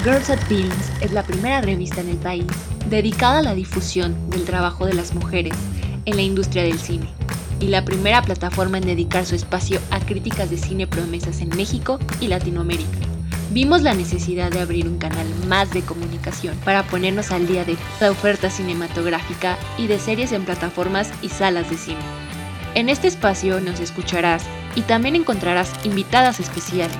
Girls at Films es la primera revista en el país dedicada a la difusión del trabajo de las mujeres en la industria del cine y la primera plataforma en dedicar su espacio a críticas de cine promesas en México y Latinoamérica. Vimos la necesidad de abrir un canal más de comunicación para ponernos al día de la oferta cinematográfica y de series en plataformas y salas de cine. En este espacio nos escucharás y también encontrarás invitadas especiales,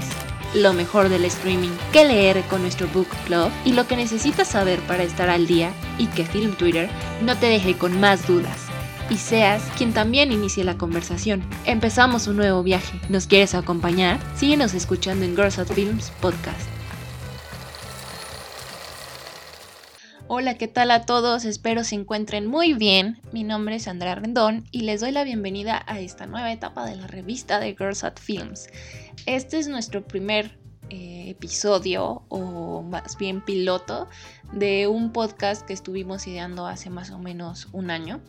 lo mejor del streaming, qué leer con nuestro book club y lo que necesitas saber para estar al día y que Film Twitter no te deje con más dudas y seas quien también inicie la conversación. Empezamos un nuevo viaje. ¿Nos quieres acompañar? Síguenos escuchando en Girls at Films Podcast. Hola, ¿qué tal a todos? Espero se encuentren muy bien. Mi nombre es Andrea Rendón y les doy la bienvenida a esta nueva etapa de la revista de Girls at Films. Este es nuestro primer eh, episodio o más bien piloto de un podcast que estuvimos ideando hace más o menos un año.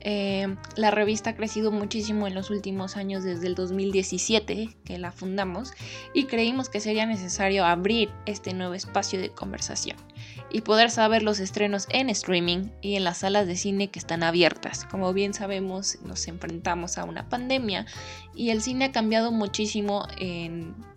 Eh, la revista ha crecido muchísimo en los últimos años desde el 2017 que la fundamos y creímos que sería necesario abrir este nuevo espacio de conversación y poder saber los estrenos en streaming y en las salas de cine que están abiertas. Como bien sabemos, nos enfrentamos a una pandemia y el cine ha cambiado muchísimo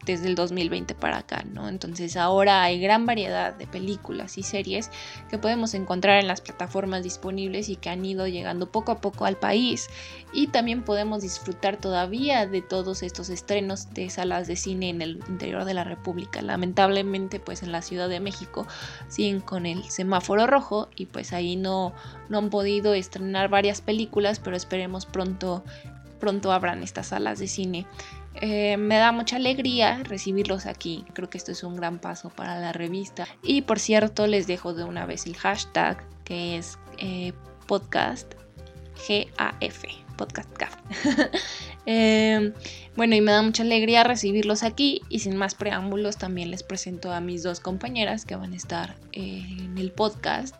desde el 2020 para acá, ¿no? Entonces ahora hay gran variedad de películas y series que podemos encontrar en las plataformas disponibles y que han ido llegando poco a poco al país y también podemos disfrutar todavía de todos estos estrenos de salas de cine en el interior de la República. Lamentablemente pues en la Ciudad de México siguen con el semáforo rojo y pues ahí no, no han podido estrenar varias películas, pero esperemos pronto pronto abran estas salas de cine. Eh, me da mucha alegría recibirlos aquí. Creo que esto es un gran paso para la revista. Y por cierto, les dejo de una vez el hashtag que es eh, podcast GAF. Podcast GAF. Eh, bueno, y me da mucha alegría recibirlos aquí. Y sin más preámbulos, también les presento a mis dos compañeras que van a estar en el podcast.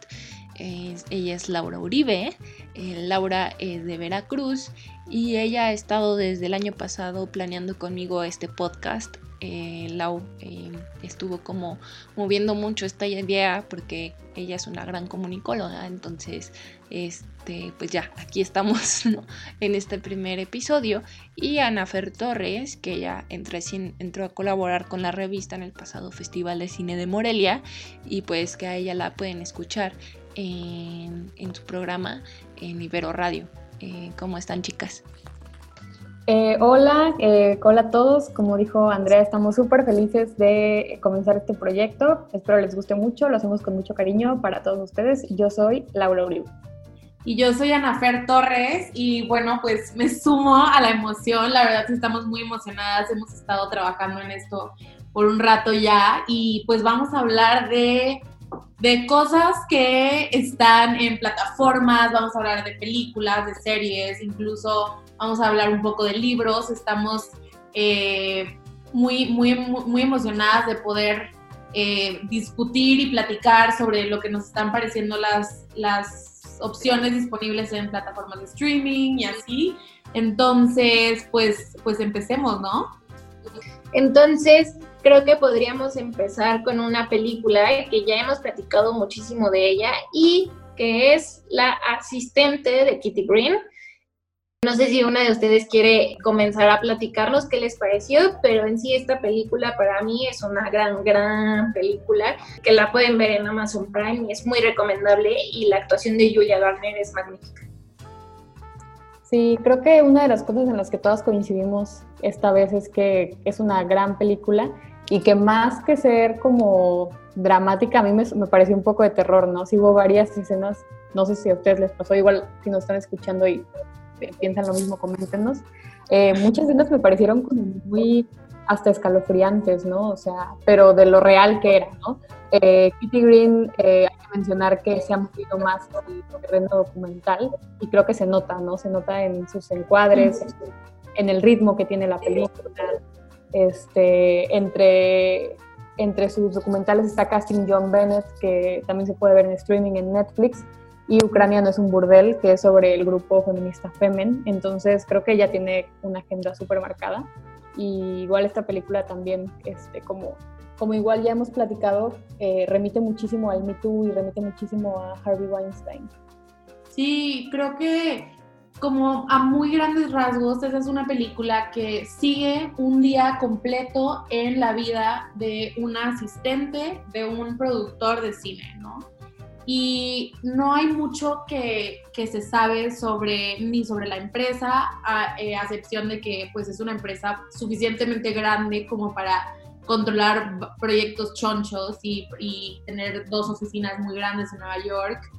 ella es Laura Uribe. Laura es de Veracruz y ella ha estado desde el año pasado planeando conmigo este podcast. Eh, Lau eh, estuvo como moviendo mucho esta idea porque ella es una gran comunicóloga, entonces este, pues ya, aquí estamos en este primer episodio. Y Ana Fer Torres, que ella entró, entró a colaborar con la revista en el pasado Festival de Cine de Morelia y pues que a ella la pueden escuchar en, en su programa en Ibero Radio. Eh, ¿Cómo están chicas? Eh, hola, eh, hola a todos. Como dijo Andrea, estamos súper felices de comenzar este proyecto. Espero les guste mucho, lo hacemos con mucho cariño para todos ustedes. Yo soy Laura Uribe. Y yo soy Ana Fer Torres y bueno, pues me sumo a la emoción. La verdad estamos muy emocionadas, hemos estado trabajando en esto por un rato ya y pues vamos a hablar de de cosas que están en plataformas, vamos a hablar de películas, de series, incluso vamos a hablar un poco de libros. Estamos eh, muy, muy, muy emocionadas de poder eh, discutir y platicar sobre lo que nos están pareciendo las, las opciones disponibles en plataformas de streaming y así. Entonces, pues, pues empecemos, ¿no? Entonces, creo que podríamos empezar con una película que ya hemos platicado muchísimo de ella y que es La asistente de Kitty Green. No sé si una de ustedes quiere comenzar a platicarnos qué les pareció, pero en sí esta película para mí es una gran, gran película que la pueden ver en Amazon Prime y es muy recomendable y la actuación de Julia Garner es magnífica. Sí, creo que una de las cosas en las que todas coincidimos esta vez es que es una gran película y que más que ser como dramática, a mí me, me, pareció un poco de terror, ¿no? Sí hubo varias escenas, no sé si a ustedes les pasó, igual si nos están escuchando y piensan lo mismo, coméntenos. Eh, muchas escenas me parecieron como muy hasta escalofriantes, ¿no? O sea, pero de lo real que era, ¿no? Eh, Kitty Green, eh, hay que mencionar que se ha movido más en el terreno documental y creo que se nota, ¿no? Se nota en sus encuadres, en el ritmo que tiene la película, este, entre, entre sus documentales está Casting John Bennett, que también se puede ver en streaming en Netflix, y Ucrania no es un burdel, que es sobre el grupo feminista Femen. Entonces creo que ella tiene una agenda súper marcada. Y igual esta película también, este, como como igual ya hemos platicado, eh, remite muchísimo al Me Too y remite muchísimo a Harvey Weinstein. Sí, creo que como a muy grandes rasgos, esa es una película que sigue un día completo en la vida de una asistente, de un productor de cine, ¿no? Y no hay mucho que, que se sabe sobre, ni sobre la empresa, a, eh, excepción de que pues es una empresa suficientemente grande como para controlar proyectos chonchos y, y tener dos oficinas muy grandes en Nueva York.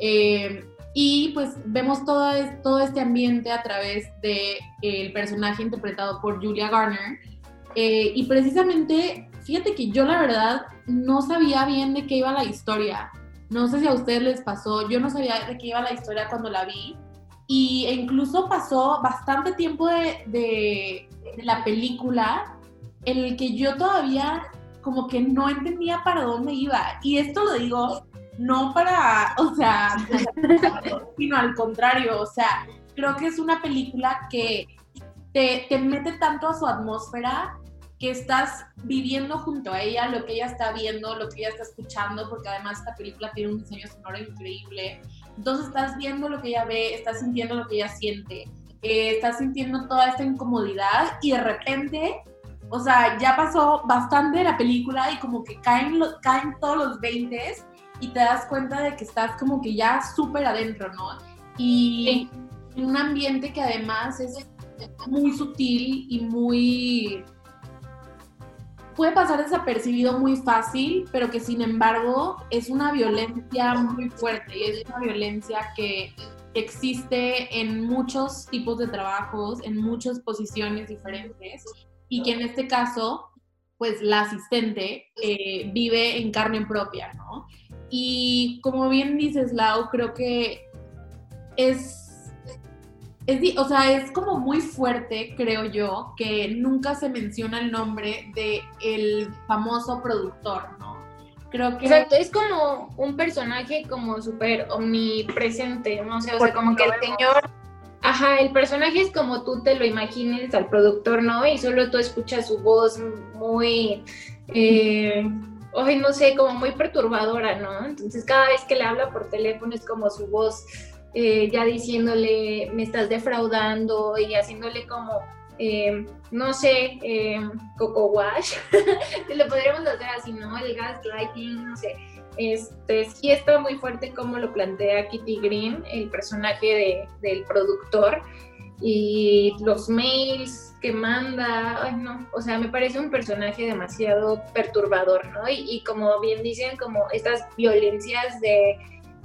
Eh, y pues vemos todo, todo este ambiente a través del el personaje interpretado por Julia Garner. Eh, y precisamente, fíjate que yo la verdad no sabía bien de qué iba la historia. No sé si a ustedes les pasó, yo no sabía de qué iba la historia cuando la vi. Y, e incluso pasó bastante tiempo de, de, de la película en el que yo todavía como que no entendía para dónde iba. Y esto lo digo no para, o sea, sino al contrario, o sea, creo que es una película que te, te, mete tanto a su atmósfera que estás viviendo junto a ella lo que ella está viendo, lo que ella está escuchando, porque además esta película tiene un diseño sonoro increíble. Entonces estás viendo lo que ella ve, estás sintiendo lo que ella siente, eh, estás sintiendo toda esta incomodidad y de repente, o sea, ya pasó bastante la película y como que caen, caen todos los 20 y te das cuenta de que estás como que ya súper adentro, ¿no? Y en un ambiente que además es muy sutil y muy... puede pasar desapercibido muy fácil, pero que sin embargo es una violencia muy fuerte y es una violencia que existe en muchos tipos de trabajos, en muchas posiciones diferentes y que en este caso, pues la asistente eh, vive en carne propia, ¿no? Y como bien dices, Lau, creo que es, es, o sea, es como muy fuerte, creo yo, que nunca se menciona el nombre de el famoso productor, ¿no? Creo que... Exacto, es como un personaje como súper omnipresente, ¿no? O sea, o sea como que el señor... Ajá, el personaje es como tú te lo imagines al productor, ¿no? Y solo tú escuchas su voz muy... Eh, hoy no sé, como muy perturbadora, ¿no? Entonces cada vez que le habla por teléfono es como su voz eh, ya diciéndole, me estás defraudando y haciéndole como, eh, no sé, eh, coco wash, lo podríamos hacer así, ¿no? El gaslighting, no sé. Este, sí está muy fuerte como lo plantea Kitty Green, el personaje de, del productor, y los mails que manda, ay no, o sea, me parece un personaje demasiado perturbador, ¿no? Y, como bien dicen, como estas violencias de,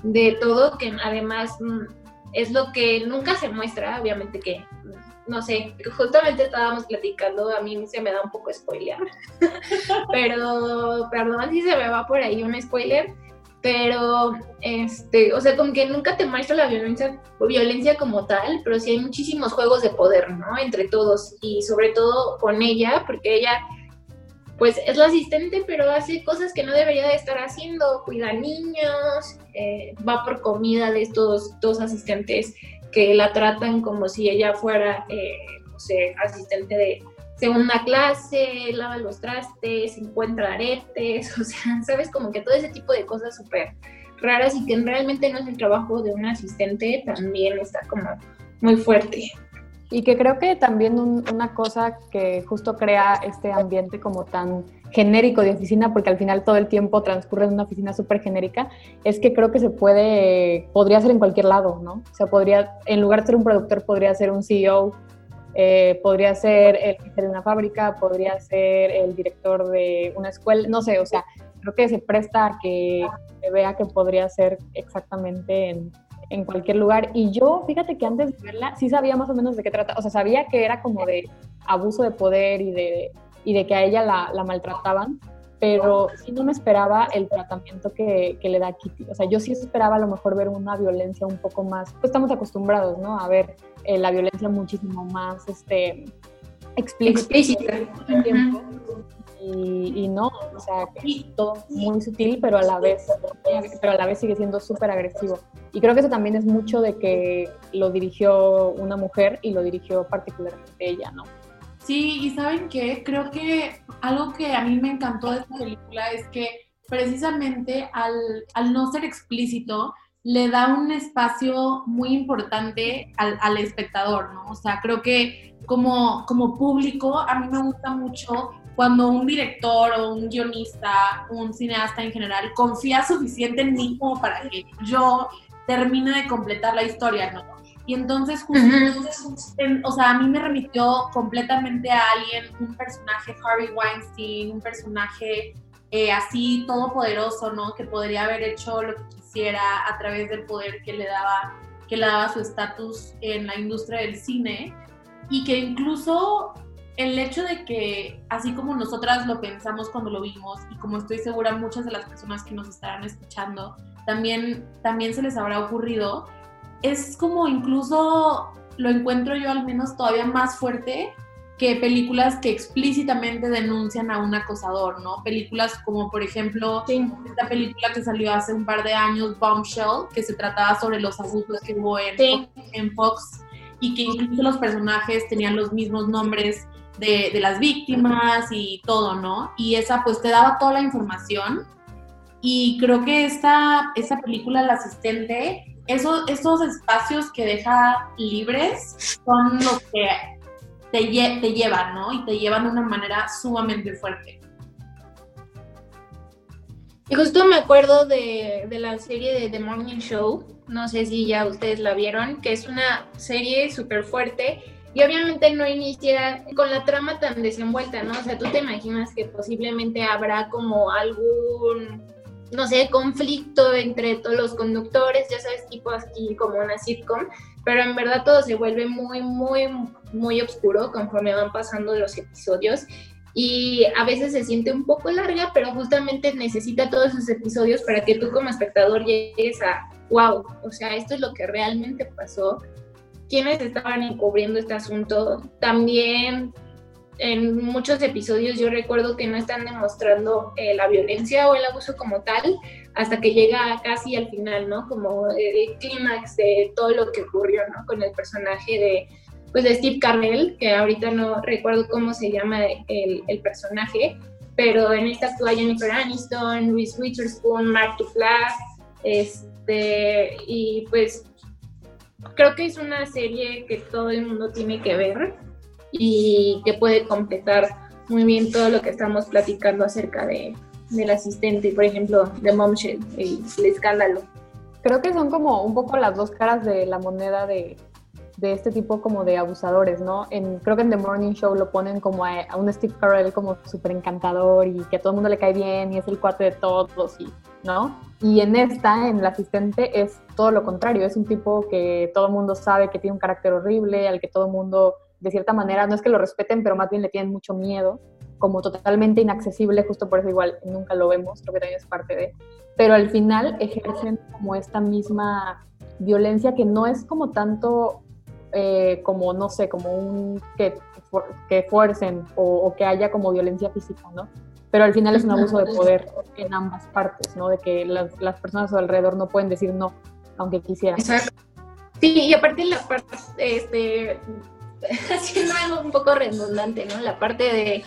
de todo, que además mm, es lo que nunca se muestra, obviamente que, mm, no sé, justamente estábamos platicando, a mí se me da un poco spoiler, pero perdón si se me va por ahí un spoiler, pero este, o sea, como que nunca te muestra la violencia, violencia como tal, pero sí hay muchísimos juegos de poder, ¿no? Entre todos y sobre todo con ella, porque ella pues es la asistente, pero hace cosas que no debería de estar haciendo, cuida niños, eh, va por comida de estos dos asistentes que la tratan como si ella fuera, eh, no sé, asistente de segunda clase, lava los trastes, encuentra aretes, o sea, sabes, como que todo ese tipo de cosas súper raras y que realmente no es el trabajo de un asistente, también está como muy fuerte. Y que creo que también una cosa que justo crea este ambiente como tan genérico de oficina, porque al final todo el tiempo transcurre en una oficina súper genérica, es que creo que se puede, podría ser en cualquier lado, ¿no? O sea, podría, en lugar de ser un productor, podría ser un CEO eh, podría ser el jefe de una fábrica, podría ser el director de una escuela, no sé, o sea, creo que se presta a que se vea que podría ser exactamente en, en, cualquier lugar. Y yo, fíjate que antes de verla, sí sabía más o menos de qué trata, o sea, sabía que era como de abuso de poder y de, y de que a ella la, la maltrataban, pero sí no me esperaba el tratamiento que, que, le da Kitty. O sea, yo sí esperaba a lo mejor ver una violencia un poco más, pues estamos acostumbrados, ¿no? A ver eh, la violencia muchísimo más este, explícita. Y, y, no, o sea, todo muy sutil, pero a la vez, pero a la vez sigue siendo súper agresivo. Y creo que eso también es mucho de que lo dirigió una mujer y lo dirigió particularmente ella, ¿no? Sí, y saben qué, creo que algo que a mí me encantó de esta película es que precisamente al, al no ser explícito, le da un espacio muy importante al, al, espectador, ¿no? O sea, creo que como, como público a mí me gusta mucho cuando un director o un guionista, un cineasta en general, confía suficiente en mí como para que yo termine de completar la historia, ¿no? Y entonces, justo, o sea, a mí me remitió completamente a alguien, un personaje Harvey Weinstein, un personaje eh, así todopoderoso, ¿no? Que podría haber hecho lo que quisiera a través del poder que le daba, que le daba su estatus en la industria del cine y que incluso el hecho de que, así como nosotras lo pensamos cuando lo vimos y como estoy segura muchas de las personas que nos estarán escuchando, también, también se les habrá ocurrido, es como incluso lo encuentro yo al menos todavía más fuerte que películas que explícitamente denuncian a un acosador, ¿no? Películas como, por ejemplo, esta película que salió hace un par de años, Bombshell, que se trataba sobre los abusos que hubo en, en Fox y que incluso los personajes tenían los mismos nombres de, de, las víctimas y todo, ¿no? Y esa pues te daba toda la información. Y creo que esta, esta película, El Asistente, eso, esos espacios que deja libres son los que te, te llevan, ¿no? Y te llevan de una manera sumamente fuerte. Y justo me acuerdo de, de, la serie de The Morning Show, no sé si ya ustedes la vieron, que es una serie súper fuerte y obviamente no inicia con la trama tan desenvuelta, ¿no? O sea, tú te imaginas que posiblemente habrá como algún no sé, conflicto entre todos los conductores, ya sabes, tipo aquí como una sitcom, pero en verdad todo se vuelve muy, muy, muy oscuro conforme van pasando los episodios. Y a veces se siente un poco larga, pero justamente necesita todos esos episodios para que tú como espectador llegues a, wow, o sea, esto es lo que realmente pasó, quiénes estaban encubriendo este asunto, también en muchos episodios yo recuerdo que no están demostrando eh, la violencia o el abuso como tal hasta que llega casi al final, ¿no? Como el clímax de todo lo que ocurrió, ¿no? Con el personaje de, pues de Steve Carell, que ahorita no recuerdo cómo se llama el, personaje, pero en esta actúa Jennifer Aniston, Reese Witherspoon, Mark Duplass, este, y pues creo que es una serie que todo el mundo tiene que ver y que puede completar muy bien todo lo que estamos platicando acerca de, del asistente, por ejemplo, de Momshell, el, el escándalo. Creo que son como un poco las dos caras de la moneda de, de este tipo como de abusadores, ¿no? En, creo que en The Morning Show lo ponen como a, a un Steve Carell como súper encantador y que a todo el mundo le cae bien y es el cuate de todos, y, ¿no? Y en esta, en el asistente, es todo lo contrario, es un tipo que todo el mundo sabe que tiene un carácter horrible, al que todo el mundo de cierta manera, no es que lo respeten, pero más bien le tienen mucho miedo, como totalmente inaccesible, justo por eso igual nunca lo vemos, creo que también es parte de, pero al final ejercen como esta misma violencia que no es como tanto eh, como, no sé, como un que, que fuercen o, o, que haya como violencia física, ¿no? Pero al final es un abuso de poder en ambas partes, ¿no? De que las, las personas a su alrededor no pueden decir no, aunque quisieran. Exacto. Sí, y aparte la parte, este, haciendo algo un poco redundante, ¿no? La parte de,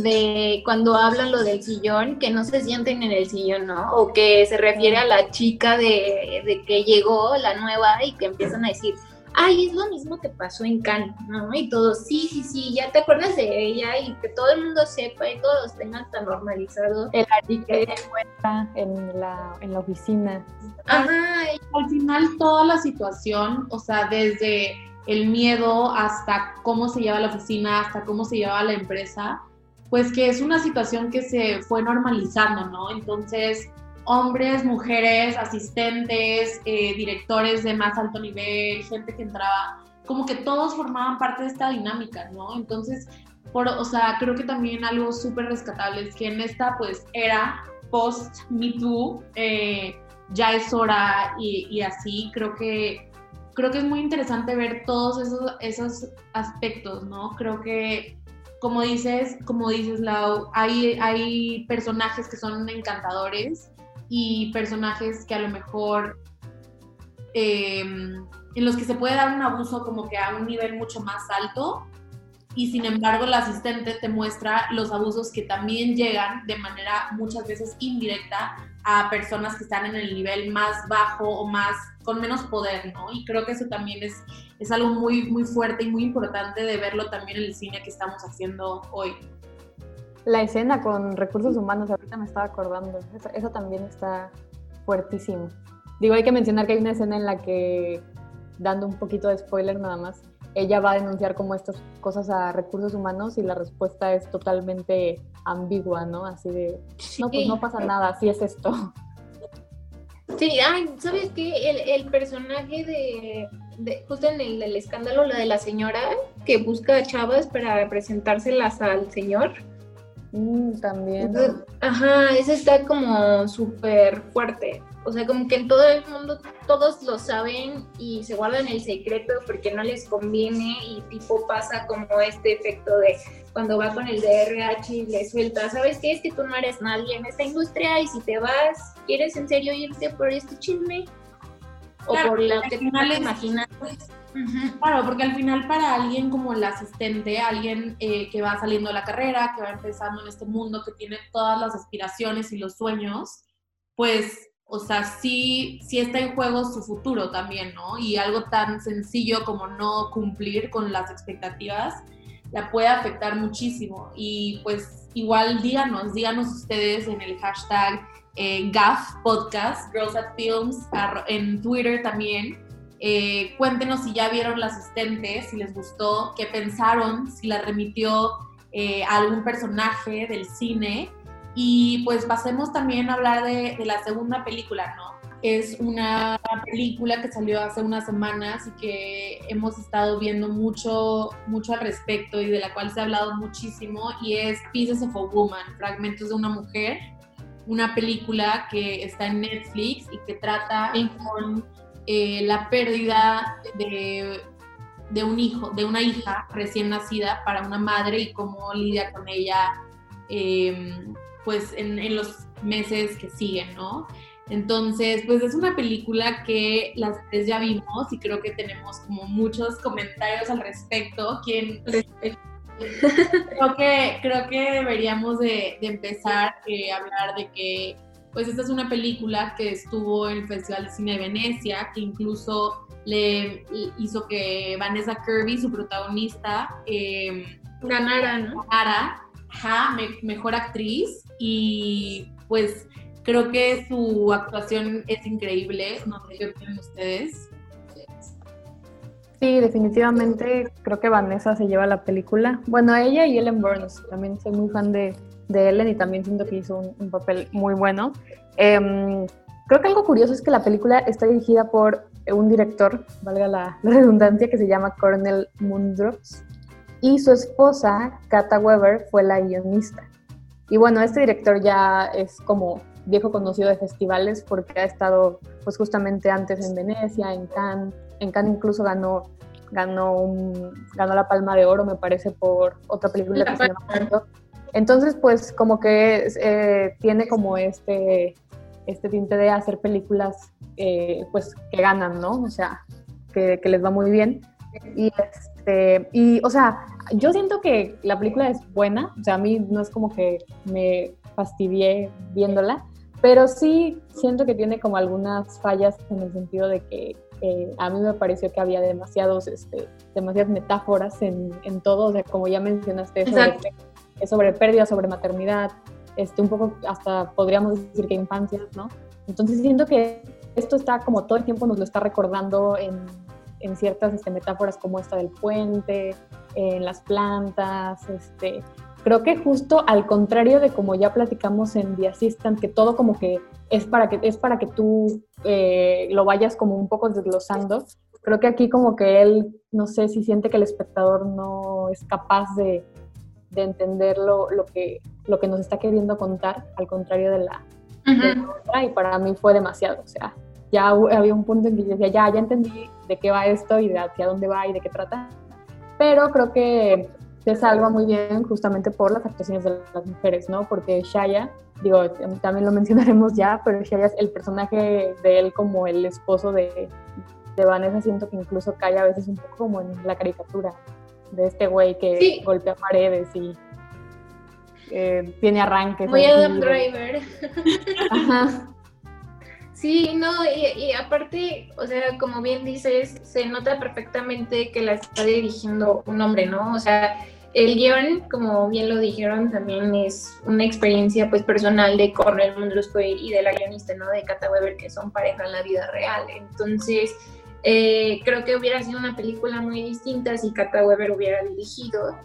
de cuando hablan lo del sillón, que no se sienten en el sillón, ¿no? O que se refiere a la chica de, de que llegó, la nueva, y que empiezan a decir, ay, es lo mismo que pasó en Cannes, ¿no? Y todos, sí, sí, sí, ya te acuerdas de ella y que todo el mundo sepa y todos tengan tan normalizado. El que encuentra en la, en la oficina. Ajá. Al final toda la situación, o sea, desde el miedo hasta cómo se lleva la oficina, hasta cómo se lleva la empresa, pues que es una situación que se fue normalizando, ¿no? Entonces, hombres, mujeres, asistentes, eh, directores de más alto nivel, gente que entraba, como que todos formaban parte de esta dinámica, ¿no? Entonces, por, o sea, creo que también algo súper rescatable es que en esta, pues, era post Me Too, eh, ya es hora y así, creo que creo que es muy interesante ver todos esos, esos aspectos, ¿no? Creo que, como dices, como dices, Lau, hay, hay personajes que son encantadores y personajes que a lo mejor eh, en los que se puede dar un abuso como que a un nivel mucho más alto y sin embargo la asistente te muestra los abusos que también llegan de manera muchas veces indirecta a personas que están en el nivel más bajo o más con menos poder, ¿no? Y creo que eso también es, es algo muy, muy fuerte y muy importante de verlo también en el cine que estamos haciendo hoy. La escena con recursos humanos, ahorita me estaba acordando, eso, también está fuertísimo. Digo, hay que mencionar que hay una escena en la que, dando un poquito de spoiler nada más, ella va a denunciar como estas cosas a recursos humanos y la respuesta es totalmente ambigua, ¿no? Así de, no, pues no pasa nada, así es esto. Sí, ay, ¿sabes qué? El, el personaje de, de, justo en el, el, escándalo, la de la señora que busca a chavas para presentárselas al señor. Mm, también. ajá, eso está como súper fuerte. O sea, como que en todo el mundo todos lo saben y se guardan el secreto porque no les conviene y tipo pasa como este efecto de cuando va con el DRH y le suelta, ¿sabes qué? Es que tú no eres nadie en esta industria y si te vas, ¿quieres en serio irte por este chisme? O por lo que tú te imaginas. Claro, porque al final para alguien como el asistente, alguien eh, que va saliendo de la carrera, que va empezando en este mundo, que tiene todas las aspiraciones y los sueños, pues o sea, sí, sí está en juego su futuro también, ¿no? Y algo tan sencillo como no cumplir con las expectativas la puede afectar muchísimo. Y pues igual díganos, díganos ustedes en el hashtag eh, GAF Podcast, Girls at Films, en Twitter también. Eh, cuéntenos si ya vieron la asistente, si les gustó, qué pensaron, si la remitió eh, a algún personaje del cine y pues pasemos también a hablar de, la segunda película, ¿no? Es una película que salió hace unas semanas y que hemos estado viendo mucho, mucho al respecto y de la cual se ha hablado muchísimo y es Pieces of a Woman, Fragmentos de una Mujer, una película que está en Netflix y que trata con eh, la pérdida de, de un hijo, de una hija recién nacida para una madre y cómo lidia con ella eh, pues en, los meses que siguen, ¿no? Entonces, pues es una película que las tres ya vimos y creo que tenemos como muchos comentarios al respecto. Quien, creo, que, creo que deberíamos de, empezar eh, a hablar de que, pues esta es una película que estuvo en el Festival de Cine de Venecia, que incluso le hizo que Vanessa Kirby, su protagonista, eh, ganara, ¿no? Ganara mejor actriz y pues creo que su actuación es increíble. No sé qué opinan ustedes. Sí, definitivamente creo que Vanessa se lleva la película. Bueno, ella y Ellen Burns. También soy muy fan de, Ellen y también siento que hizo un, papel muy bueno. Em, creo que algo curioso es que la película está dirigida por un director, valga la, redundancia, que se llama Cornel Mundrox y su esposa, Kata Weber, fue la guionista. Y bueno, este director ya es como viejo conocido de festivales porque ha estado pues justamente antes en Venecia, en Cannes, en Cannes incluso ganó ganó ganó la Palma de Oro, me parece, por otra película que se llama Entonces, pues como que eh, tiene como este este tinte de hacer películas eh, pues que ganan, ¿no? O sea, que, que les va muy bien. Y, este, y, o sea, yo siento que la película es buena, o sea, a mí no es como que me fastidié viéndola, pero sí siento que tiene como algunas fallas en el sentido de que eh, a mí me pareció que había demasiados, este, demasiadas metáforas en, en todo, o sea, como ya mencionaste, sobre, sobre pérdida, sobre maternidad, este, un poco hasta podríamos decir que infancia, ¿no? Entonces siento que esto está como todo el tiempo nos lo está recordando en en ciertas este, metáforas como esta del puente, en las plantas, este, creo que justo al contrario de como ya platicamos en The Assistant, que todo como que es para que, es para que tú eh, lo vayas como un poco desglosando, creo que aquí como que él, no sé si siente que el espectador no es capaz de, de entender lo, que, lo que nos está queriendo contar, al contrario de la, de la otra, y para mí fue demasiado, o sea, ya había un punto en que yo decía, ya, ya entendí de qué va esto y de hacia dónde va y de qué trata. Pero creo que se salva muy bien justamente por las actuaciones de las mujeres, ¿no? Porque Shaya, digo, también lo mencionaremos ya, pero Shaya es el personaje de él como el esposo de, de Vanessa, siento que incluso cae a veces un poco como en la caricatura. De este güey que golpea paredes y eh, tiene arranques. Muy Adam Driver. Ajá. Sí, no, y, aparte, o sea, como bien dices, se nota perfectamente que la está dirigiendo un hombre, ¿no? O sea, el guion, como bien lo dijeron, también es una experiencia pues personal de Cornel Mundrusco y de la guionista, ¿no? De Kata Weber, que son pareja en la vida real. Entonces, eh, creo que hubiera sido una película muy distinta si Kata Weber hubiera dirigido,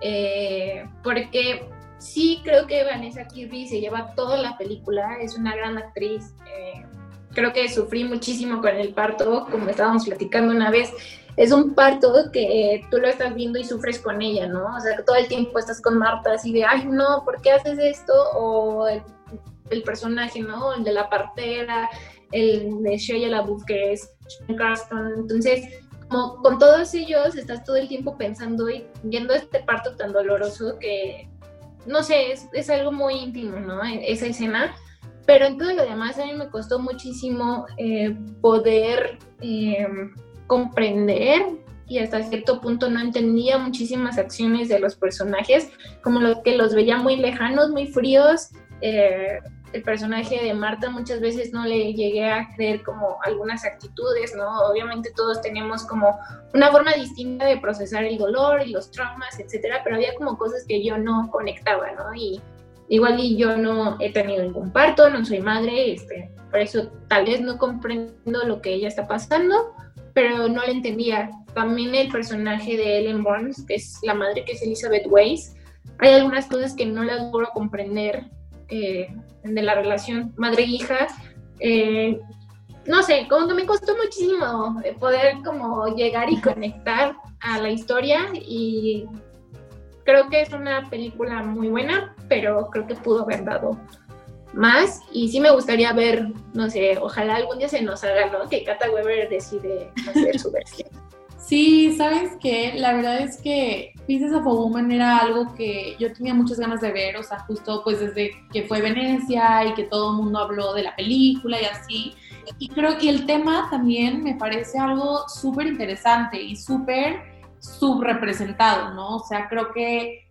eh, porque sí creo que Vanessa Kirby se lleva toda la película, es una gran actriz. Eh, creo que sufrí muchísimo con el parto, como estábamos platicando una vez. Es un parto que tú lo estás viendo y sufres con ella, ¿no? O sea, que todo el tiempo estás con Marta así de, ay, no, ¿por qué haces esto? O el, personaje, ¿no? El de la partera, el de Shia LaBeouf, que es Carston. Entonces, como con todos ellos estás todo el tiempo pensando y viendo este parto tan doloroso que, no sé, es, es algo muy íntimo, ¿no? E, esa escena pero en todo lo demás a mí me costó muchísimo eh, poder eh, comprender y hasta cierto punto no entendía muchísimas acciones de los personajes, como los que los veía muy lejanos, muy fríos. Eh, el personaje de Marta muchas veces no le llegué a creer como algunas actitudes, ¿no? Obviamente todos tenemos como una forma distinta de procesar el dolor y los traumas, etcétera, pero había como cosas que yo no conectaba, ¿no? Y Igual y yo no he tenido ningún parto, no soy madre, este, por eso tal vez no comprendo lo que ella está pasando, pero no le entendía. También el personaje de Ellen Burns, que es la madre que es Elizabeth Weiss, hay algunas cosas que no las logro comprender eh, de la relación madre-hija. Eh, no sé, como que me costó muchísimo poder como llegar y conectar a la historia y creo que es una película muy buena, pero creo que pudo haber dado más y sí me gustaría ver, no sé, ojalá algún día se nos haga, ¿no? Que Kata Weber decide hacer su versión. Sí, sabes que la verdad es que Pieces of a Woman era algo que yo tenía muchas ganas de ver, o sea, justo pues desde que fue Venecia y que todo el mundo habló de la película y así. Y creo que el tema también me parece algo súper interesante y súper subrepresentado, ¿no? O sea, creo que,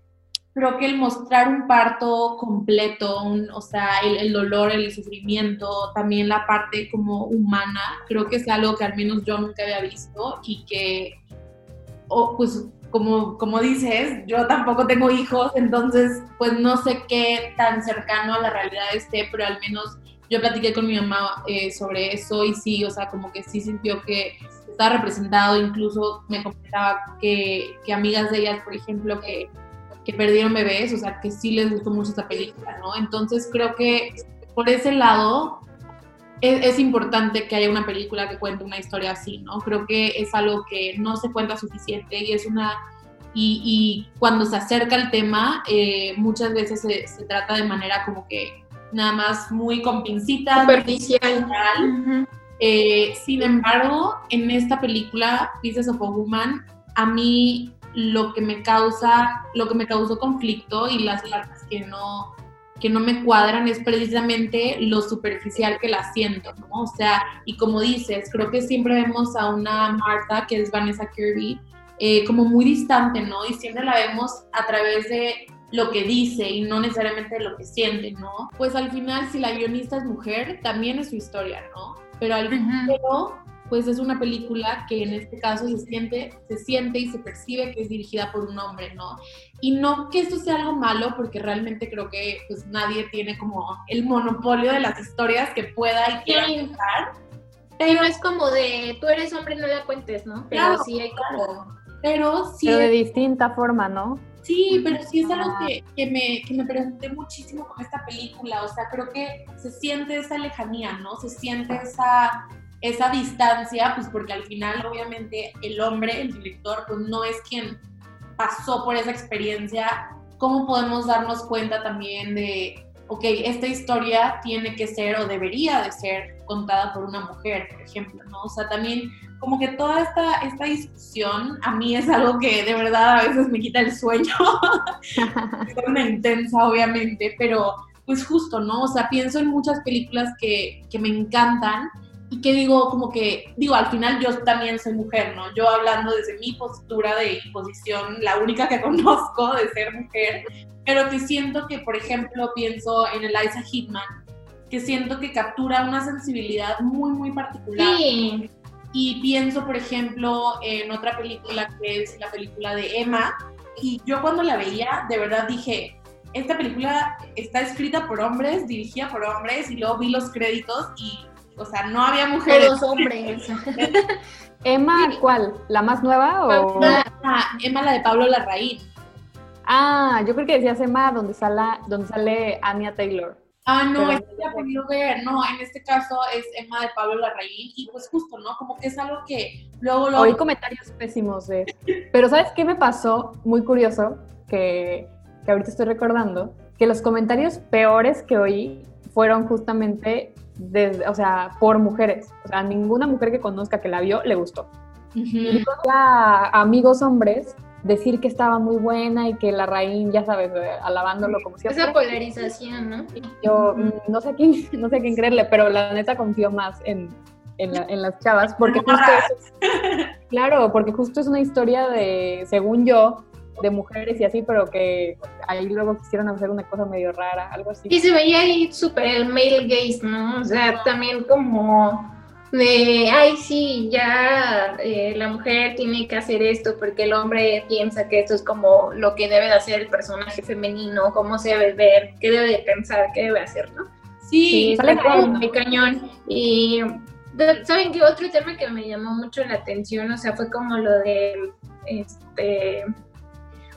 creo que el mostrar un parto completo, o sea, el, dolor, el sufrimiento, también la parte como humana, creo que es algo que al menos yo nunca había visto y que, pues, como, como dices, yo tampoco tengo hijos, entonces, pues no sé qué tan cercano a la realidad esté, pero al menos yo platiqué con mi mamá eh, sobre eso y sí, o sea, como que sí sintió que estaba representado, incluso me comentaba que, que amigas de ellas, por ejemplo, que, que, perdieron bebés, o sea, que sí les gustó mucho esta película, ¿no? Entonces creo que por ese lado es, es, importante que haya una película que cuente una historia así, ¿no? Creo que es algo que no se cuenta suficiente y es una... Y, y cuando se acerca el tema, eh, muchas veces se, se, trata de manera como que nada más muy con pincitas. Superficial. Eh, sin embargo, en esta película, Pieces of a Woman, a mí lo que me causa, lo que me causó conflicto y las partes que no, que no me cuadran es precisamente lo superficial que la siento, ¿no? O sea, y como dices, creo que siempre vemos a una Marta, que es Vanessa Kirby, eh, como muy distante, ¿no? Y siempre la vemos a través de lo que dice y no necesariamente lo que siente, ¿no? Pues al final, si la guionista es mujer, también es su historia, ¿no? pero al uh pues es una película que en este caso se siente, se siente y se percibe que es dirigida por un hombre, ¿no? Y no que esto sea algo malo, porque realmente creo que pues nadie tiene como el monopolio de las historias que pueda y quiera contar. Pero es como de, tú eres hombre, no la cuentes, ¿no? Pero sí hay como... Pero sí... Pero de distinta forma, ¿no? Sí, pero sí es algo que, que, me, que me pregunté muchísimo con esta película. O sea, creo que se siente esa lejanía, ¿no? Se siente esa, esa distancia, pues porque al final, obviamente, el hombre, el director, pues no es quien pasó por esa experiencia. ¿Cómo podemos darnos cuenta también de, ok, esta historia tiene que ser o debería de ser contada por una mujer, por ejemplo, ¿no? O sea, también como que toda esta, esta discusión a mí es algo que de verdad a veces me quita el sueño. es una intensa, obviamente, pero pues justo, ¿no? O sea, pienso en muchas películas que, que me encantan y que digo, como que, digo, al final yo también soy mujer, ¿no? Yo hablando desde mi postura de posición, la única que conozco de ser mujer, pero que siento que, por ejemplo, pienso en Eliza Hitman, que siento que captura una sensibilidad muy, muy particular. Sí. Y pienso, por ejemplo, en otra película que es la película de Emma, y yo cuando la veía, de verdad dije, esta película está escrita por hombres, dirigida por hombres, y luego vi los créditos y, o sea, no había mujeres. Todos hombres. Emma, ¿cuál? ¿La más nueva o...? Emma, la de Pablo Larraín. Ah, yo creo que decías Emma donde sale, donde sale Anya Taylor. Ah, no, Pero- esta la he podido ver. No, en este caso es Emma de Pablo Larraín. Y pues justo, ¿no? Como que es algo que luego lo... Oí comentarios pésimos de... Pero ¿sabes qué me pasó? Muy curioso, que, que ahorita estoy recordando, que los comentarios peores que oí fueron justamente, desde, o sea, por mujeres. O sea, ninguna mujer que conozca que la vio le gustó. Y Ujú. a amigos hombres decir que estaba muy buena y que la raíz, ya sabes, eh, alabándolo como siempre. Esa polarización, ¿no? Yo mm, no sé a quién, no sé a quién creerle, pero la neta confío más en, en, la- en las chavas, porque justo es, claro, porque justo es una historia de, según yo, de mujeres y así, pero que ahí luego quisieron hacer una cosa medio rara, algo así. Y se veía ahí súper el male gaze, ¿no? O sea, también como de, ay, sí, ya eh, la mujer tiene que hacer esto porque el hombre piensa que esto es como lo que debe de hacer el personaje femenino, cómo se debe ver, qué debe de pensar, qué debe hacer, ¿no? Sí, Sí, sale muy cañón. Y ¿saben qué? Otro tema que me llamó mucho la atención, o sea, fue como lo de este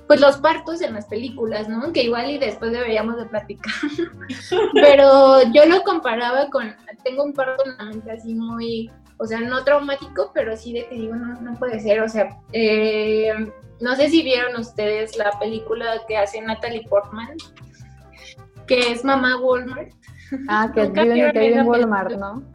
pues los partos en las películas, ¿no? Que igual y después deberíamos de platicar. Pero yo lo comparaba con, tengo un parto en la mente así muy, o sea, no traumático, pero sí de que digo, no, no puede ser, o sea, eh, no sé si vieron ustedes la película que hace Natalie Portman, que es Mamá Walmart. Ah, que viven, que viven en Walmart, película. ¿no?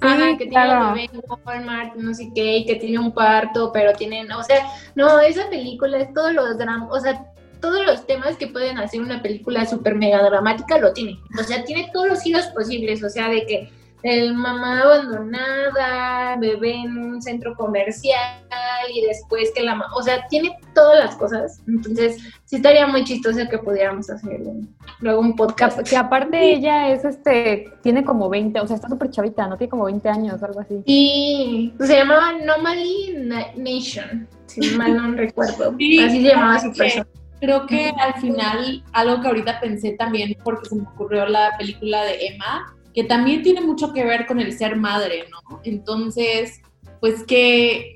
Ajá, que claro. tiene un bebé en Walmart, no sé qué, y que tiene un parto, pero tienen, o sea, no, esa película es todos los dramas, o sea, todos los temas que pueden hacer una película súper mega dramática lo tiene. O sea, tiene todos los giros posibles, o sea, de que el mamá abandonada, bebé en un centro comercial y después que la mamá, o sea, tiene todas las cosas. Entonces, sí estaría muy chistoso que pudiéramos hacer un- luego un podcast. que aparte ella es este, tiene como 20, o sea, está súper chavita, ¿no? Tiene como 20 años, algo así. Y se llamaba Anomaly Na- Nation, si mal no recuerdo. Sí, Así se llamaba su persona. Creo que al final, algo que ahorita pensé también, porque se me ocurrió la película de Emma, que también tiene mucho que ver con el ser madre, ¿no? Entonces, pues, ¿qué,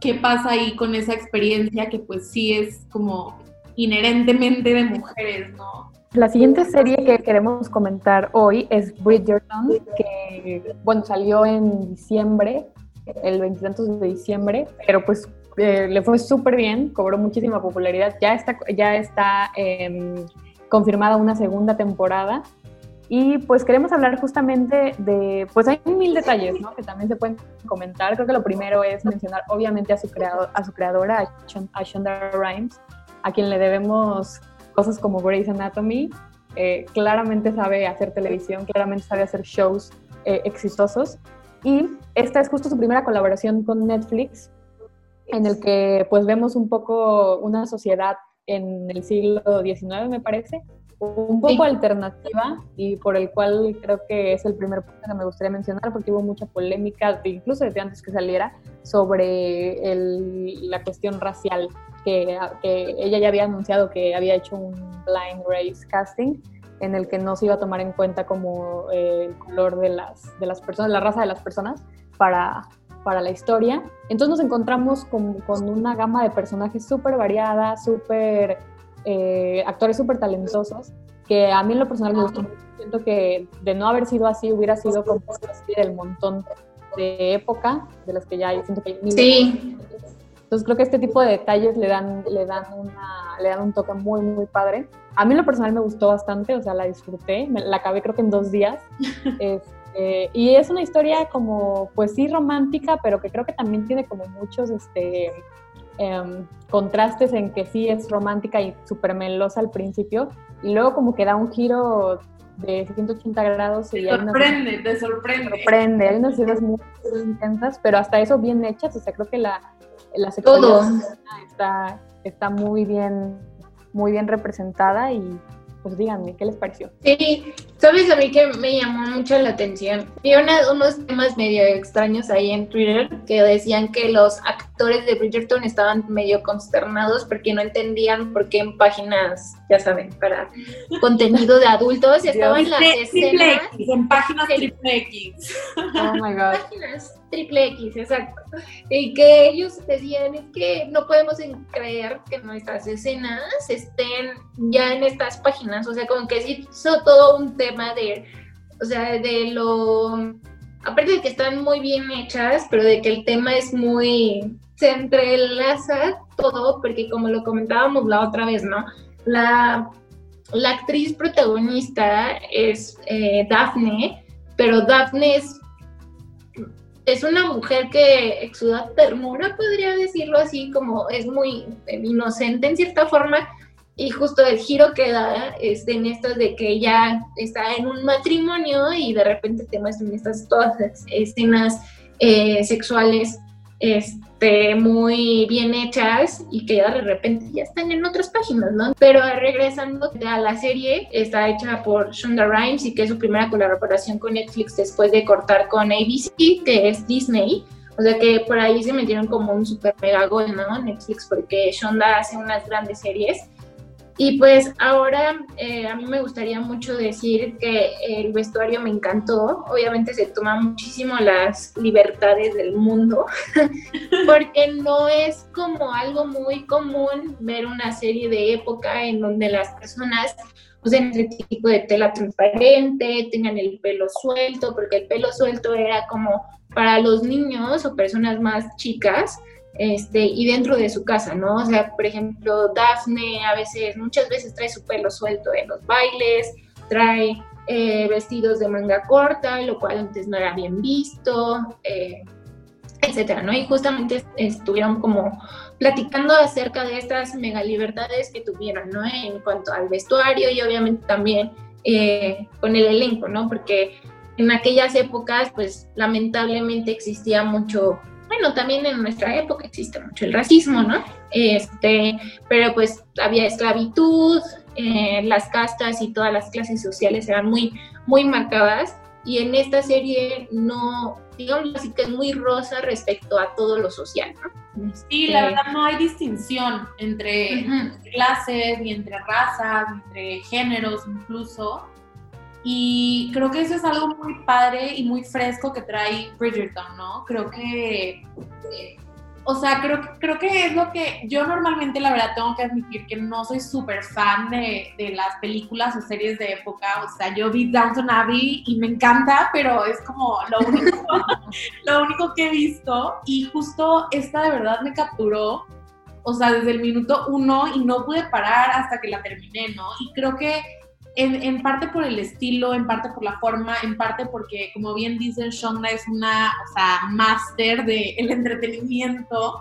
qué pasa ahí con esa experiencia que pues sí es como inherentemente de mujeres, ¿no? La siguiente serie que queremos comentar hoy es Bridgerton, que bueno, salió en diciembre, el 20 de diciembre, pero pues eh, le fue súper bien, cobró muchísima popularidad. Ya está, ya está em, confirmada una segunda temporada. Y pues queremos hablar justamente de, pues hay mil detalles, ¿no? Que también se pueden comentar. Creo que lo primero es mencionar obviamente a su, creado, a su creadora, a Shonda Rhimes, a quien le debemos cosas como Grey's Anatomy. Eh, claramente sabe hacer televisión, claramente sabe hacer shows eh, exitosos. Y esta es justo su primera colaboración con Netflix, en el que pues vemos un poco una sociedad en el siglo XIX, me parece, un poco Sí. alternativa y por el cual creo que es el primer punto que me gustaría mencionar porque hubo mucha polémica, incluso desde antes que saliera, sobre el- la cuestión racial, que, que ella ya había anunciado que había hecho un blind race casting en el que no se iba a tomar en cuenta como eh, el color de las, de las personas, la raza de las personas para, para la historia. Entonces nos encontramos con, con una gama de personajes súper variada, súper eh, actores súper talentosos, que a mí en lo personal me gustó mucho. Siento que de no haber sido así, hubiera sido como serie del montón de época, de las que ya hay, siento que hay miles. Sí, Entonces creo que este tipo de detalles le dan, le dan, una, le dan un toque muy, muy padre. A mí en lo personal me gustó bastante, o sea, la disfruté, me, la acabé creo que en dos días. Este, y es una historia como, pues sí, romántica, pero que creo que también tiene como muchos, este, em, contrastes en que sí es romántica y súper melosa al principio, y luego como que da un giro de 180 grados. Y te sorprende, te sorprende. sorprende, hay unas escenas muy, intensas, pero hasta eso bien hechas, o sea, creo que la, la está, está muy bien, muy bien representada y pues díganme, ¿qué les pareció? Sí, sabes a mí que me llamó mucho la atención. Vi unos temas medio extraños ahí en Twitter que decían que los actores de Bridgerton estaban medio consternados porque no entendían por qué en páginas, ya saben, para contenido de adultos estaban las escenas. en páginas triple X. Oh my god. Páginas triple X, exacto. Y que ellos decían que no podemos creer que nuestras escenas estén ya en estas páginas, o sea, como que sí hizo todo un tema de, o sea, de lo, aparte de que están muy bien hechas, pero de que el tema es muy, se entrelaza todo, porque como lo comentábamos la otra vez, ¿no? La, la actriz protagonista es eh, Daphne, pero Daphne es es una mujer que exuda ternura, podría decirlo así, como es muy inocente en cierta forma, y justo el giro que da es en esto de que ella está en un matrimonio y de repente te muestran estas todas escenas eh, sexuales este, muy bien hechas y que ya de repente ya están en otras páginas, ¿no? Pero regresando a la serie, está hecha por Shonda Rhimes y que es su primera colaboración con Netflix después de cortar con ABC, que es Disney. O sea que por ahí se metieron como un super mega gol, ¿no? Netflix, porque Shonda hace unas grandes series y pues ahora eh, a mí me gustaría mucho decir que el vestuario me encantó. Obviamente se toman muchísimo las libertades del mundo, porque no es como algo muy común ver una serie de época en donde las personas usen ese tipo de tela transparente, tengan el pelo suelto, porque el pelo suelto era como para los niños o personas más chicas este, y dentro de su casa, ¿no? O sea, por ejemplo, Daphne a veces, muchas veces trae su pelo suelto en los bailes, trae eh, vestidos de manga corta, lo cual antes no era bien visto, eh, etcétera, ¿no? Y justamente estuvieron como platicando acerca de estas mega libertades que tuvieron, ¿no? En cuanto al vestuario y obviamente también eh, con el elenco, ¿no? Porque en aquellas épocas, pues lamentablemente existía mucho bueno, también en nuestra época existe mucho el racismo, ¿no? Este, pero pues había esclavitud, eh, las castas y todas las clases sociales eran muy, muy marcadas y en esta serie no, digamos así que es muy rosa respecto a todo lo social, ¿no? Sí, la este, verdad no hay distinción entre clases, ni entre razas, ni entre géneros incluso. Y creo que eso es algo muy padre y muy fresco que trae Bridgerton, ¿no? Creo que, eh, o sea, creo, creo que es lo que yo normalmente, la verdad, tengo que admitir que no soy súper fan de, de, las películas o series de época. O sea, yo vi Downton Abbey y me encanta, pero es como lo único, lo único que he visto. Y justo esta de verdad me capturó o sea, desde el minuto uno y no pude parar hasta que la terminé, ¿no? Y creo que en, parte por el estilo, en parte por la forma, en parte porque, como bien dicen, Shonda es una, o sea, máster del entretenimiento,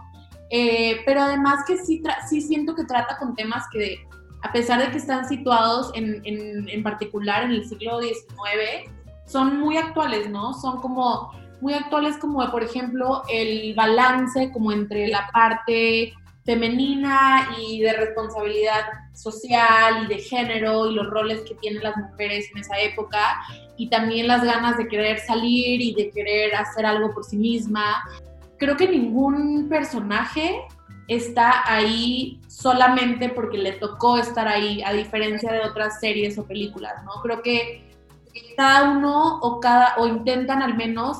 eh, pero además que sí, sí siento que trata con temas que, a pesar de que están situados en, en, en particular en el siglo XIX, son muy actuales, ¿no? Son como muy actuales como, por ejemplo, el balance como entre la parte femenina y de responsabilidad social y de género y los roles que tienen las mujeres en esa época y también las ganas de querer salir y de querer hacer algo por sí misma. Creo que ningún personaje está ahí solamente porque le tocó estar ahí, a diferencia de otras series o películas, ¿no? Creo que cada uno o cada o intentan al menos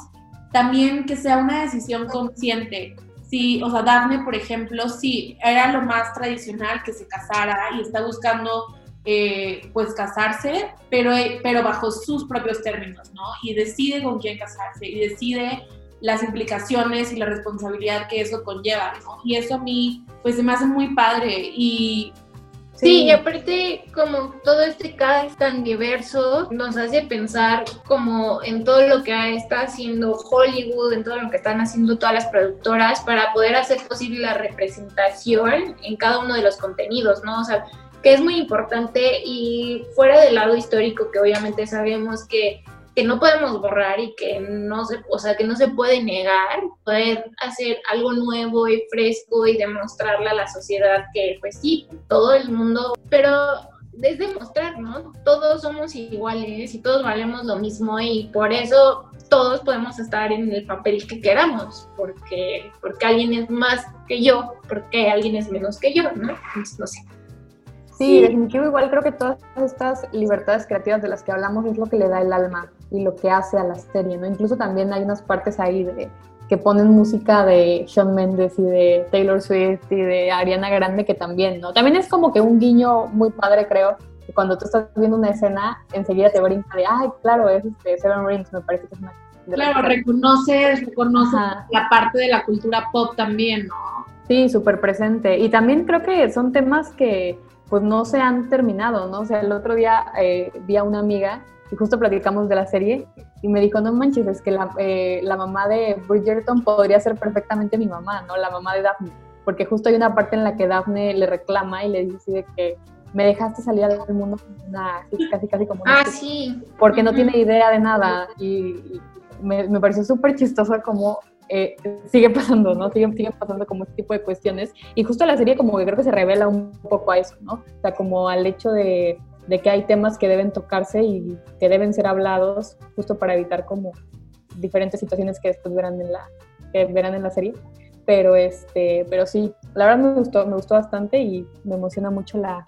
también que sea una decisión consciente sí, o sea, Daphne, por ejemplo, sí, era lo más tradicional que se casara y está buscando, eh, pues, casarse, pero, pero bajo sus propios términos, ¿no? Y decide con quién casarse y decide las implicaciones y la responsabilidad que eso conlleva, ¿no? Y eso a mí, pues, se me hace muy padre y Sí, y aparte como todo este cast tan diverso nos hace pensar como en todo lo que está haciendo Hollywood, en todo lo que están haciendo todas las productoras para poder hacer posible la representación en cada uno de los contenidos, ¿no? O sea, que es muy importante y fuera del lado histórico que obviamente sabemos que que no podemos borrar y que no se, o sea, que no se puede negar, poder hacer algo nuevo y fresco y demostrarle a la sociedad que pues sí, todo el mundo, pero es demostrar, ¿no? Todos somos iguales y todos valemos lo mismo y por eso todos podemos estar en el papel que queramos, porque, porque alguien es más que yo, porque alguien es menos que yo, ¿no? Entonces, no sé. Sí, definitivo, igual creo que todas estas libertades creativas de las que hablamos es lo que le da el alma y lo que hace a la serie, ¿no? Incluso también hay unas partes ahí de que ponen música de Shawn Mendes y de Taylor Swift y de Ariana Grande que también, ¿no? También es como que un guiño muy padre, creo, que cuando tú estás viendo una escena, enseguida te brinca de, ay, claro, es este Seven Rings, me parece que es una... Claro, reconoce, reconoce la parte de la cultura pop también, ¿no? Sí, súper presente. Y también creo que son temas que pues no se han terminado, ¿no? O sea, el otro día eh, vi a una amiga y justo platicamos de la serie y me dijo, no manches, es que la, eh, la, mamá de Bridgerton podría ser perfectamente mi mamá, ¿no? La mamá de Daphne, porque justo hay una parte en la que Daphne le reclama y le dice que me dejaste salir al mundo una, casi, casi como una... Ah, sí. Porque no tiene idea de nada y, me, me pareció súper chistoso como eh, sigue pasando, ¿no? Siguen, siguen pasando como este tipo de cuestiones. Y justo la serie como que creo que se revela un poco a eso, ¿no? O sea, como al hecho de, de que hay temas que deben tocarse y que deben ser hablados justo para evitar como diferentes situaciones que después verán en la, que verán en la serie. Pero, este, pero sí, la verdad me gustó, me gustó bastante y me emociona mucho la,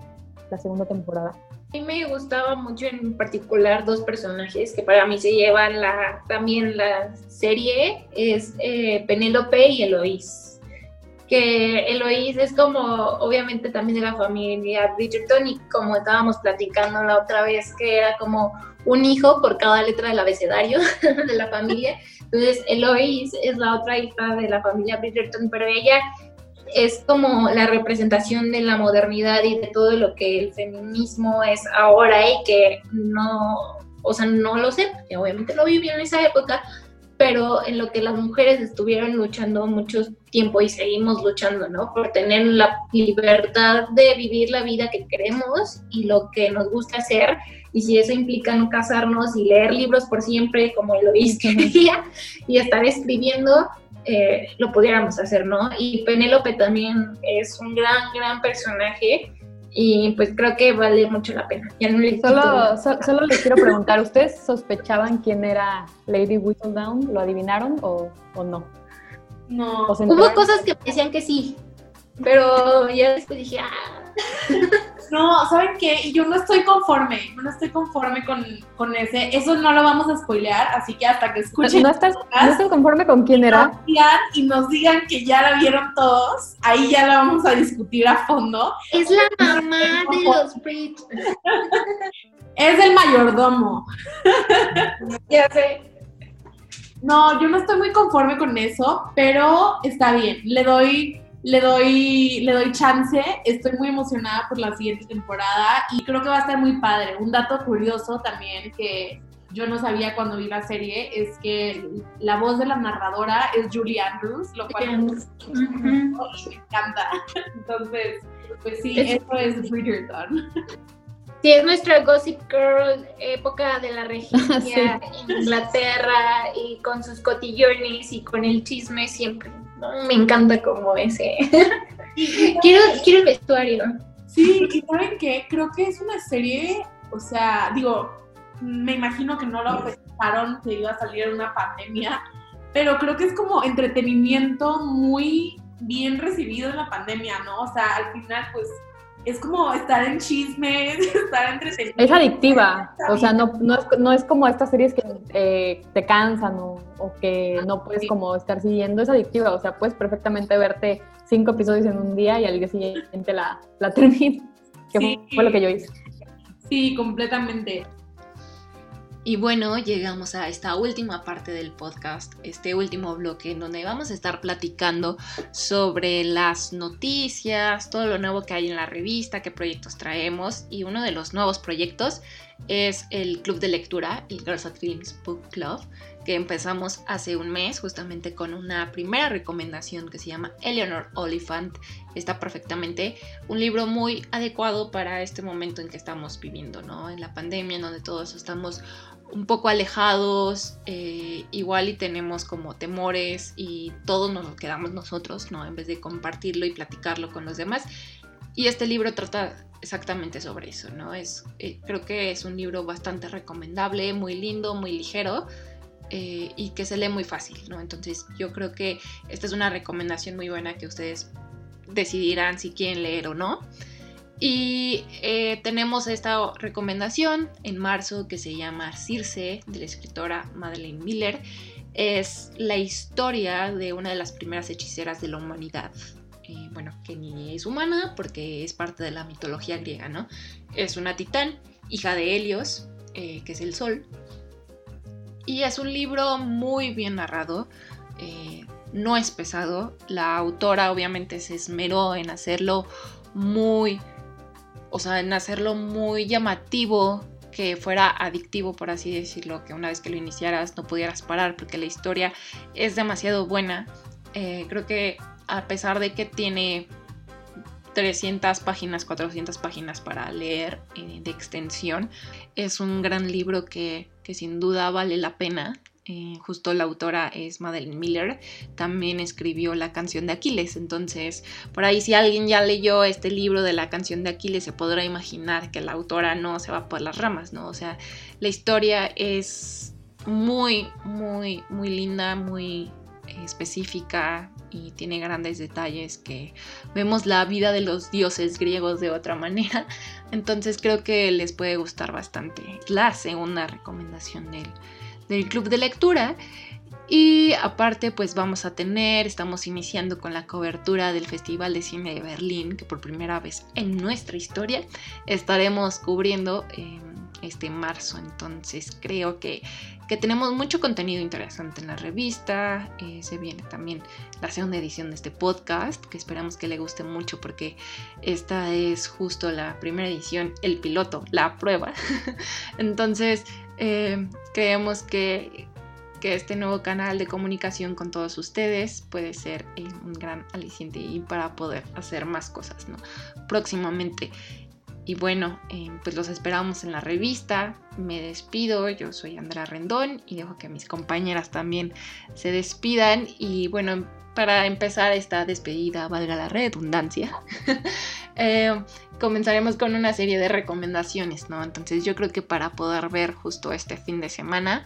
la segunda temporada. A mí me gustaba mucho en particular dos personajes que para mí se llevan la, también la serie, es eh, Penélope y Eloís. Que Eloís es como, obviamente también de la familia Bridgerton y como estábamos platicando la otra vez, que era como un hijo por cada letra del abecedario de la familia. Entonces Eloís es la otra hija de la familia Bridgerton, pero ella es como la representación de la modernidad y de todo lo que el feminismo es ahora y que no, o sea, no lo sé, porque obviamente lo viví en esa época, pero en lo que las mujeres estuvieron luchando mucho tiempo y seguimos luchando, ¿no? Por tener la libertad de vivir la vida que queremos y lo que nos gusta hacer. Y si eso implica no casarnos y leer libros por siempre, como lo hice y estar escribiendo, eh, lo pudiéramos hacer, ¿no? Y Penélope también es un gran, gran personaje y pues creo que vale mucho la pena. solo, solo les quiero preguntar, ¿ustedes sospechaban quién era Lady Whistledown? ¿Lo adivinaron o, o no? No. Hubo cosas que decían que sí, pero ya después dije, ah. No, ¿saben qué? Yo no estoy conforme, no estoy conforme con, con, ese. Eso no lo vamos a spoilear, así que hasta que escuchen. ¿No estás, ¿no estás conforme con quién era? y nos digan que ya la vieron todos, ahí ya la vamos a discutir a fondo. Es la mamá de los Brits. es el mayordomo. ya sé. No, yo no estoy muy conforme con eso, pero está bien. Le doy le doy, le doy chance. Estoy muy emocionada por la siguiente temporada y creo que va a estar muy padre. Un dato curioso también que yo no sabía cuando vi la serie es que la voz de la narradora es Julie Andrews, lo cual me encanta. Entonces, pues sí, eso es Bridgerton. Sí, es nuestra Gossip Girl, época de la regencia en Inglaterra y con sus cotillones y con el chisme siempre. Me encanta como ese. quiero, quiero el vestuario. Sí, y ¿saben qué? Creo que es una serie, o sea, digo, me imagino que no lo pensaron que iba a salir en una pandemia, pero creo que es como entretenimiento muy bien recibido en la pandemia, ¿no? O sea, al final, pues es como estar en chismes, estar entretenido. Es adictiva, o sea, no, no, es, no es como estas series que eh, te cansan o, que no puedes como estar siguiendo, es adictiva, o sea, puedes perfectamente verte cinco episodios en un día y al día siguiente la, la terminas, que fue lo que yo hice. Sí, completamente. Y bueno, llegamos a esta última parte del podcast, este último bloque en donde vamos a estar platicando sobre las noticias, todo lo nuevo que hay en la revista, qué proyectos traemos y uno de los nuevos proyectos es el club de lectura, el Girls at Films Book Club, que empezamos hace un mes justamente con una primera recomendación que se llama Eleanor Oliphant. Está perfectamente un libro muy adecuado para este momento en que estamos viviendo, ¿no? En la pandemia, en donde todos estamos un poco alejados, eh, igual y tenemos como temores y todos nos quedamos nosotros, ¿no? En vez de compartirlo y platicarlo con los demás. Y este libro trata exactamente sobre eso, ¿no? Es, eh, creo que es un libro bastante recomendable, muy lindo, muy ligero eh, y que se lee muy fácil, ¿no? Entonces yo creo que esta es una recomendación muy buena que ustedes decidirán si quieren leer o no. Y eh, tenemos esta recomendación en marzo que se llama Circe, de la escritora Madeleine Miller. Es la historia de una de las primeras hechiceras de la humanidad. Eh, bueno, que ni es humana porque es parte de la mitología griega, ¿no? Es una titán, hija de Helios, eh, que es el sol. Y es un libro muy bien narrado. no es pesado. La autora obviamente se esmeró en hacerlo muy o sea, en hacerlo muy llamativo, que fuera adictivo, por así decirlo, que una vez que lo iniciaras no pudieras parar, porque la historia es demasiado buena. Eh, creo que a pesar de que tiene 300 páginas, 400 páginas para leer eh, de extensión, es un gran libro que, que sin duda vale la pena eh, justo la autora es Madeleine Miller, también escribió la canción de Aquiles, entonces por ahí si alguien ya leyó este libro de la canción de Aquiles se podrá imaginar que la autora no se va por las ramas, ¿no? O sea, la historia es muy, muy, muy linda, muy específica y tiene grandes detalles que vemos la vida de los dioses griegos de otra manera, entonces creo que les puede gustar bastante. La segunda recomendación del del club de lectura. Y aparte, pues vamos a tener, estamos iniciando con la cobertura del Festival de Cine de Berlín, que por primera vez en nuestra historia estaremos cubriendo este marzo. Entonces creo que, que, tenemos mucho contenido interesante en la revista. Eh, se viene también la segunda edición de este podcast, que esperamos que le guste mucho porque esta es justo la primera edición, el piloto, la prueba. Entonces eh, creemos que, este nuevo canal de comunicación con todos ustedes puede ser eh, un gran aliciente y para poder hacer más cosas ¿no? próximamente. Y bueno, eh, pues los esperamos en la revista. Me despido, yo soy Andrea Rendón y dejo que mis compañeras también se despidan. Y bueno, para empezar esta despedida, valga la redundancia, eh, comenzaremos con una serie de recomendaciones, ¿no? Entonces yo creo que para poder ver justo este fin de semana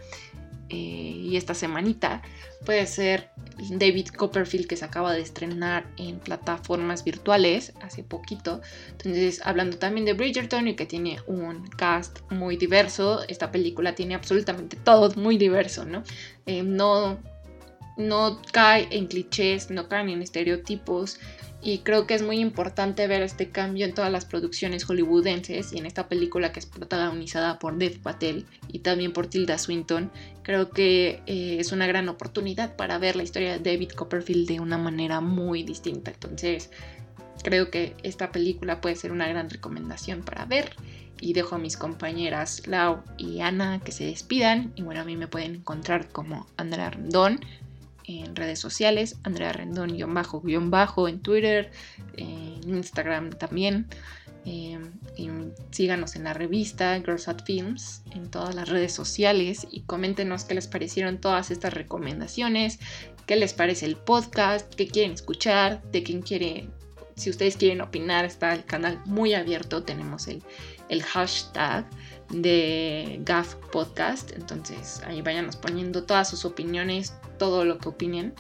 eh, y esta semanita, puede ser David Copperfield que se acaba de estrenar en plataformas virtuales hace poquito. Entonces, hablando también de Bridgerton y que tiene un cast muy diverso, esta película tiene absolutamente todo muy diverso, ¿no? Eh, no no cae en clichés, no cae en estereotipos y creo que es muy importante ver este cambio en todas las producciones hollywoodenses y en esta película que es protagonizada por Dev Patel y también por Tilda Swinton. Creo que eh, es una gran oportunidad para ver la historia de David Copperfield de una manera muy distinta. Entonces, creo que esta película puede ser una gran recomendación para ver. Y dejo a mis compañeras Lau y Ana que se despidan. Y bueno, a mí me pueden encontrar como Andrea Rendón en redes sociales, Andrea Rendón bajo, bajo en Twitter, en Instagram también. Y síganos en la revista Girls at Films en todas las redes sociales y coméntenos qué les parecieron todas estas recomendaciones, qué les parece el podcast, qué quieren escuchar, de quién quiere, si ustedes quieren opinar, está el canal muy abierto, tenemos el, el hashtag de GAF Podcast. Entonces ahí váyanos poniendo todas sus opiniones, todo lo que opinen.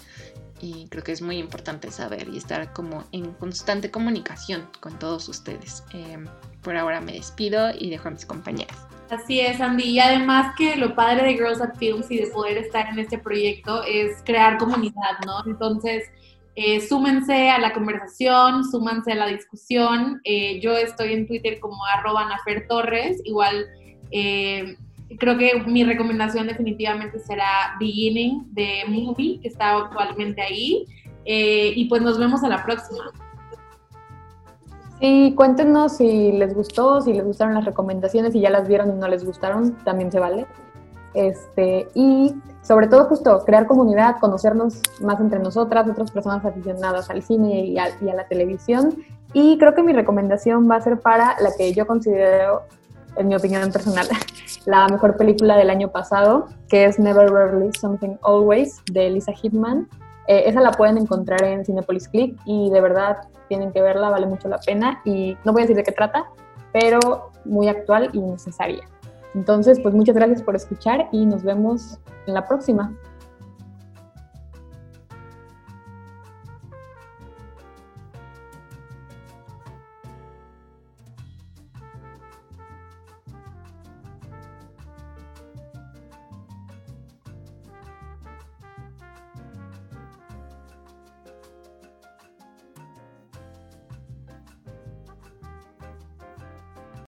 Y creo que es muy importante saber y estar como en constante comunicación con todos ustedes. Em, por ahora me despido y dejo a mis compañeras. Así es, Andy. Y además que lo padre de Girls at Films y de poder estar en este proyecto es crear comunidad, ¿no? Entonces, eh, súmense a la conversación, súmense a la discusión. Eh, yo estoy en Twitter como arroba Nafer Torres, igual eh, creo que mi recomendación definitivamente será Beginning de Movie, que está actualmente ahí. Eh, y pues nos vemos a la próxima. Sí, cuéntenos si les gustó, si les gustaron las recomendaciones, si ya las vieron y no les gustaron, también se vale. Este, y sobre todo justo crear comunidad, conocernos más entre nosotras, otras personas aficionadas al cine y a, y a la televisión. Y creo que mi recomendación va a ser para la que yo considero, en mi opinión personal, la mejor película del año pasado, que es Never Rarely Something Always, de Lisa Hitman. Eh, esa la pueden encontrar en Cinepolis Click y de verdad tienen que verla, vale mucho la pena. Y no voy a decir de qué trata, pero muy actual y necesaria. Entonces, pues muchas gracias por escuchar y nos vemos en la próxima.